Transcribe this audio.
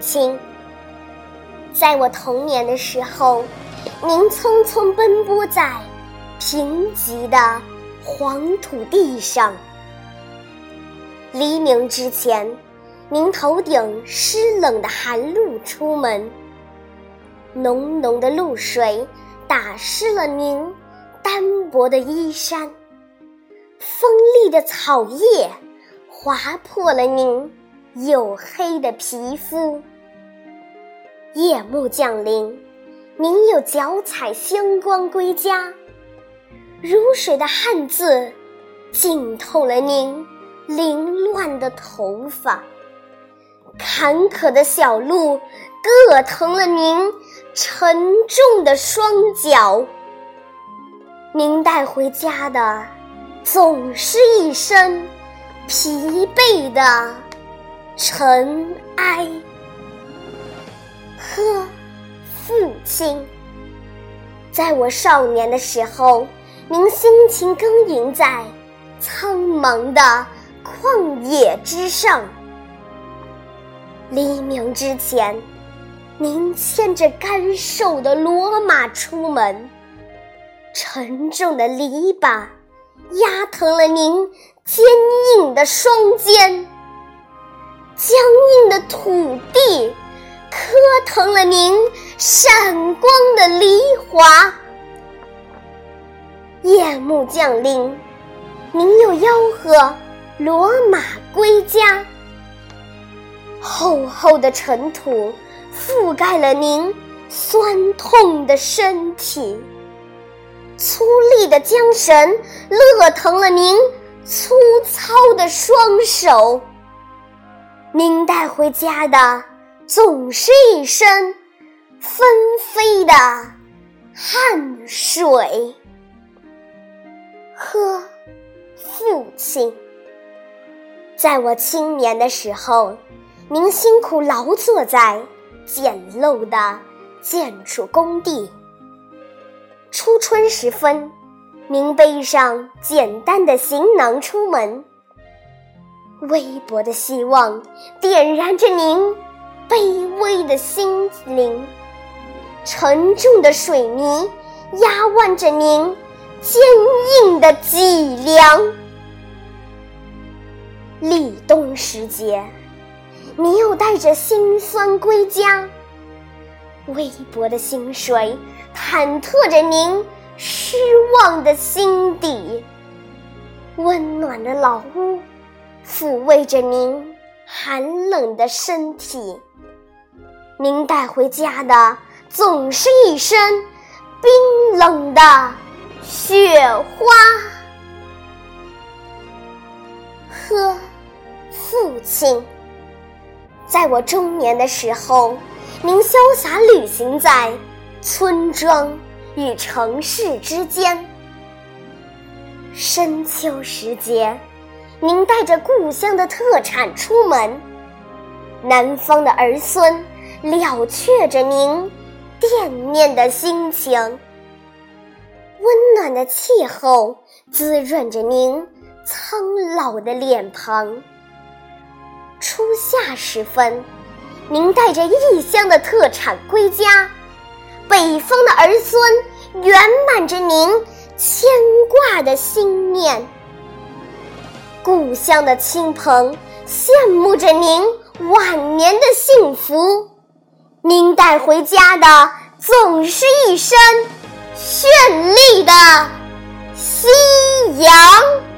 亲。在我童年的时候，您匆匆奔波在贫瘠的黄土地上。黎明之前，您头顶湿冷的寒露出门，浓浓的露水打湿了您单薄的衣衫，锋利的草叶划破了您黝黑的皮肤。夜幕降临，您有脚踩星光归家，如水的汗渍浸透了您凌乱的头发，坎坷的小路硌疼了您沉重的双脚。您带回家的总是一身疲惫的尘埃。心，在我少年的时候，您辛勤耕耘在苍茫的旷野之上。黎明之前，您牵着干瘦的骡马出门，沉重的篱笆压疼了您坚硬的双肩，僵硬的土地。磕疼了您闪光的梨花，夜幕降临，您又吆喝骡马归家。厚厚的尘土覆盖了您酸痛的身体，粗粝的缰绳勒疼了您粗糙的双手。您带回家的。总是一身纷飞的汗水。呵，父亲，在我青年的时候，您辛苦劳作在简陋的建筑工地。初春时分，您背上简单的行囊出门，微薄的希望点燃着您。卑微的心灵，沉重的水泥压弯着您坚硬的脊梁。立冬时节，你又带着辛酸归家。微薄的薪水忐忑着您失望的心底，温暖的老屋抚慰着您寒冷的身体。您带回家的总是一身冰冷的雪花。呵，父亲，在我中年的时候，您潇洒旅行在村庄与城市之间。深秋时节，您带着故乡的特产出门，南方的儿孙。了却着您惦念的心情，温暖的气候滋润着您苍老的脸庞。初夏时分，您带着异乡的特产归家，北方的儿孙圆满着您牵挂的心念，故乡的亲朋羡慕着您晚年的幸福。您带回家的总是一身绚丽的夕阳。